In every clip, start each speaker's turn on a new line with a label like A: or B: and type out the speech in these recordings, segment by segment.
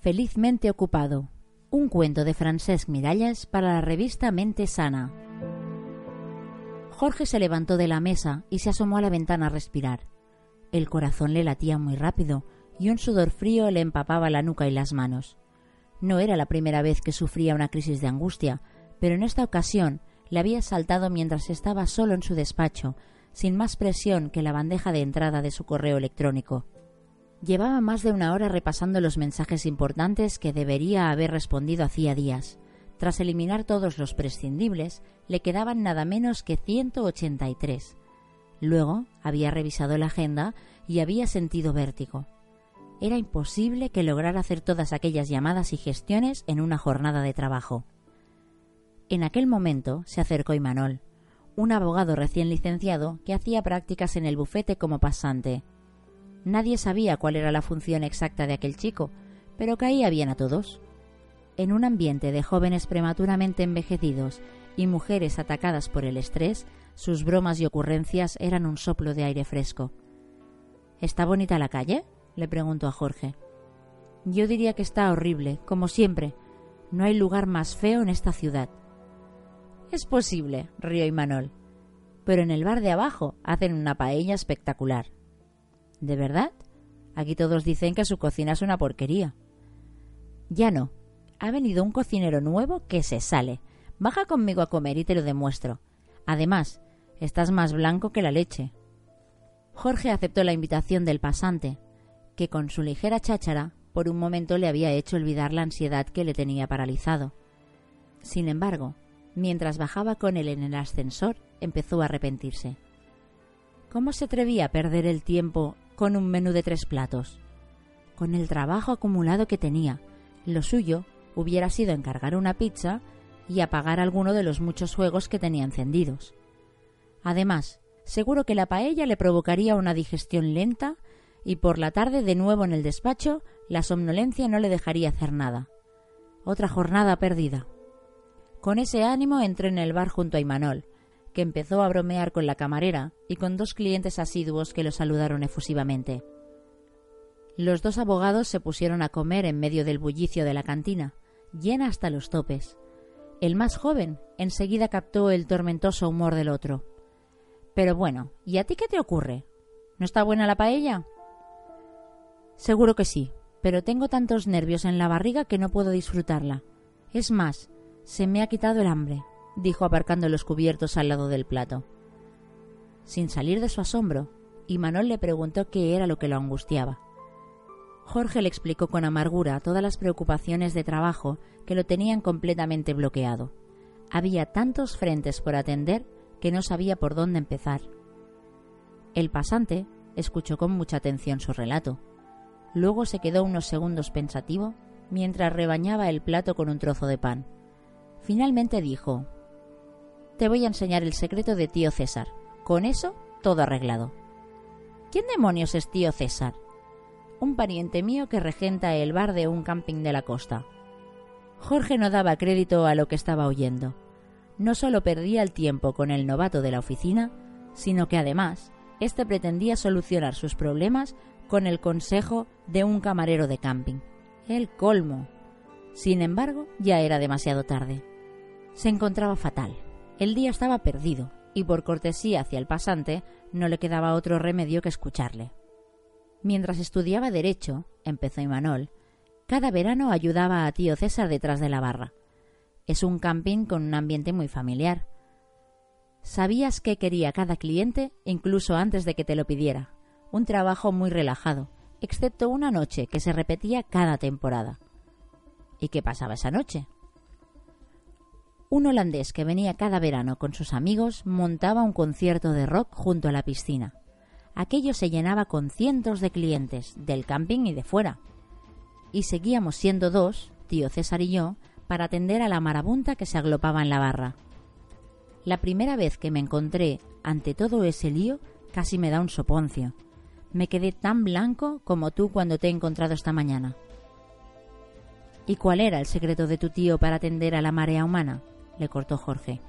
A: Felizmente ocupado. Un cuento de Francesc Miralles para la revista Mente Sana. Jorge se levantó de la mesa y se asomó a la ventana a respirar. El corazón le latía muy rápido y un sudor frío le empapaba la nuca y las manos. No era la primera vez que sufría una crisis de angustia, pero en esta ocasión le había saltado mientras estaba solo en su despacho, sin más presión que la bandeja de entrada de su correo electrónico. Llevaba más de una hora repasando los mensajes importantes que debería haber respondido hacía días. Tras eliminar todos los prescindibles, le quedaban nada menos que 183. Luego había revisado la agenda y había sentido vértigo. Era imposible que lograra hacer todas aquellas llamadas y gestiones en una jornada de trabajo. En aquel momento se acercó Imanol, un abogado recién licenciado que hacía prácticas en el bufete como pasante Nadie sabía cuál era la función exacta de aquel chico, pero caía bien a todos. En un ambiente de jóvenes prematuramente envejecidos y mujeres atacadas por el estrés, sus bromas y ocurrencias eran un soplo de aire fresco. ¿Está bonita la calle? le preguntó a Jorge. Yo diría que está horrible, como siempre. No hay lugar más feo en esta ciudad. Es posible, rió Imanol. Pero en el bar de abajo hacen una paella espectacular. ¿De verdad? Aquí todos dicen que su cocina es una porquería. Ya no. Ha venido un cocinero nuevo que se sale. Baja conmigo a comer y te lo demuestro. Además, estás más blanco que la leche. Jorge aceptó la invitación del pasante, que con su ligera cháchara por un momento le había hecho olvidar la ansiedad que le tenía paralizado. Sin embargo, mientras bajaba con él en el ascensor, empezó a arrepentirse. ¿Cómo se atrevía a perder el tiempo con un menú de tres platos. Con el trabajo acumulado que tenía, lo suyo hubiera sido encargar una pizza y apagar alguno de los muchos juegos que tenía encendidos. Además, seguro que la paella le provocaría una digestión lenta y por la tarde de nuevo en el despacho la somnolencia no le dejaría hacer nada. Otra jornada perdida. Con ese ánimo entré en el bar junto a Imanol, que empezó a bromear con la camarera y con dos clientes asiduos que lo saludaron efusivamente. Los dos abogados se pusieron a comer en medio del bullicio de la cantina, llena hasta los topes. El más joven enseguida captó el tormentoso humor del otro. Pero bueno, ¿y a ti qué te ocurre? ¿No está buena la paella? Seguro que sí, pero tengo tantos nervios en la barriga que no puedo disfrutarla. Es más, se me ha quitado el hambre dijo aparcando los cubiertos al lado del plato. Sin salir de su asombro, Imanol le preguntó qué era lo que lo angustiaba. Jorge le explicó con amargura todas las preocupaciones de trabajo que lo tenían completamente bloqueado. Había tantos frentes por atender que no sabía por dónde empezar. El pasante escuchó con mucha atención su relato. Luego se quedó unos segundos pensativo mientras rebañaba el plato con un trozo de pan. Finalmente dijo te voy a enseñar el secreto de tío César. Con eso, todo arreglado. ¿Quién demonios es tío César? Un pariente mío que regenta el bar de un camping de la costa. Jorge no daba crédito a lo que estaba oyendo. No solo perdía el tiempo con el novato de la oficina, sino que además, éste pretendía solucionar sus problemas con el consejo de un camarero de camping. El colmo. Sin embargo, ya era demasiado tarde. Se encontraba fatal. El día estaba perdido, y por cortesía hacia el pasante no le quedaba otro remedio que escucharle. Mientras estudiaba Derecho, empezó Imanol, cada verano ayudaba a tío César detrás de la barra. Es un camping con un ambiente muy familiar. Sabías qué quería cada cliente incluso antes de que te lo pidiera. Un trabajo muy relajado, excepto una noche que se repetía cada temporada. ¿Y qué pasaba esa noche? Un holandés que venía cada verano con sus amigos montaba un concierto de rock junto a la piscina. aquello se llenaba con cientos de clientes, del camping y de fuera. Y seguíamos siendo dos, tío César y yo, para atender a la marabunta que se aglopaba en la barra. La primera vez que me encontré ante todo ese lío casi me da un soponcio. Me quedé tan blanco como tú cuando te he encontrado esta mañana. ¿Y cuál era el secreto de tu tío para atender a la marea humana? Le cortó Jorge.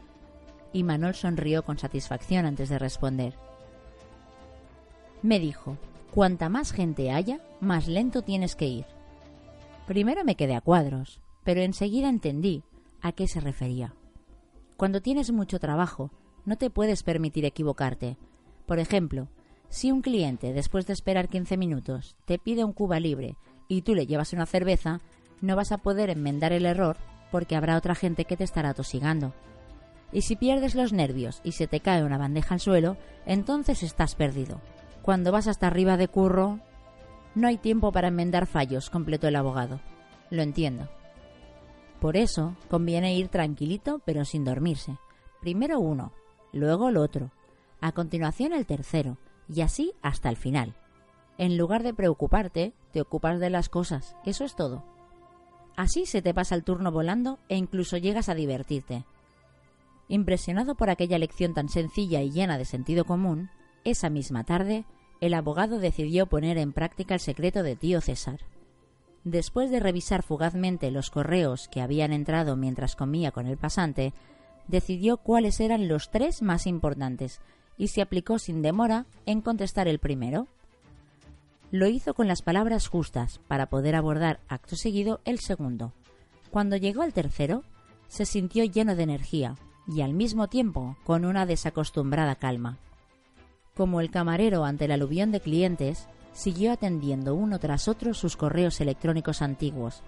A: Y Manol sonrió con satisfacción antes de responder. Me dijo, cuanta más gente haya, más lento tienes que ir. Primero me quedé a cuadros, pero enseguida entendí a qué se refería. Cuando tienes mucho trabajo, no te puedes permitir equivocarte. Por ejemplo, si un cliente, después de esperar 15 minutos, te pide un cuba libre y tú le llevas una cerveza, no vas a poder enmendar el error porque habrá otra gente que te estará tosigando. Y si pierdes los nervios y se te cae una bandeja al suelo, entonces estás perdido. Cuando vas hasta arriba de curro... No hay tiempo para enmendar fallos, completó el abogado. Lo entiendo. Por eso conviene ir tranquilito pero sin dormirse. Primero uno, luego el otro, a continuación el tercero, y así hasta el final. En lugar de preocuparte, te ocupas de las cosas, eso es todo. Así se te pasa el turno volando e incluso llegas a divertirte. Impresionado por aquella lección tan sencilla y llena de sentido común, esa misma tarde el abogado decidió poner en práctica el secreto de tío César. Después de revisar fugazmente los correos que habían entrado mientras comía con el pasante, decidió cuáles eran los tres más importantes y se aplicó sin demora en contestar el primero, lo hizo con las palabras justas para poder abordar acto seguido el segundo. Cuando llegó al tercero, se sintió lleno de energía y al mismo tiempo con una desacostumbrada calma. Como el camarero ante el aluvión de clientes, siguió atendiendo uno tras otro sus correos electrónicos antiguos.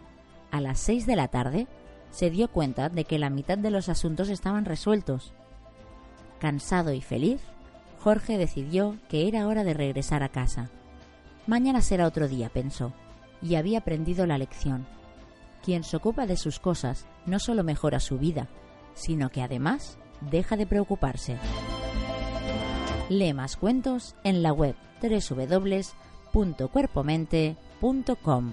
A: A las seis de la tarde, se dio cuenta de que la mitad de los asuntos estaban resueltos. Cansado y feliz, Jorge decidió que era hora de regresar a casa. Mañana será otro día, pensó, y había aprendido la lección. Quien se ocupa de sus cosas no solo mejora su vida, sino que además deja de preocuparse. Lee más cuentos en la web www.cuerpomente.com.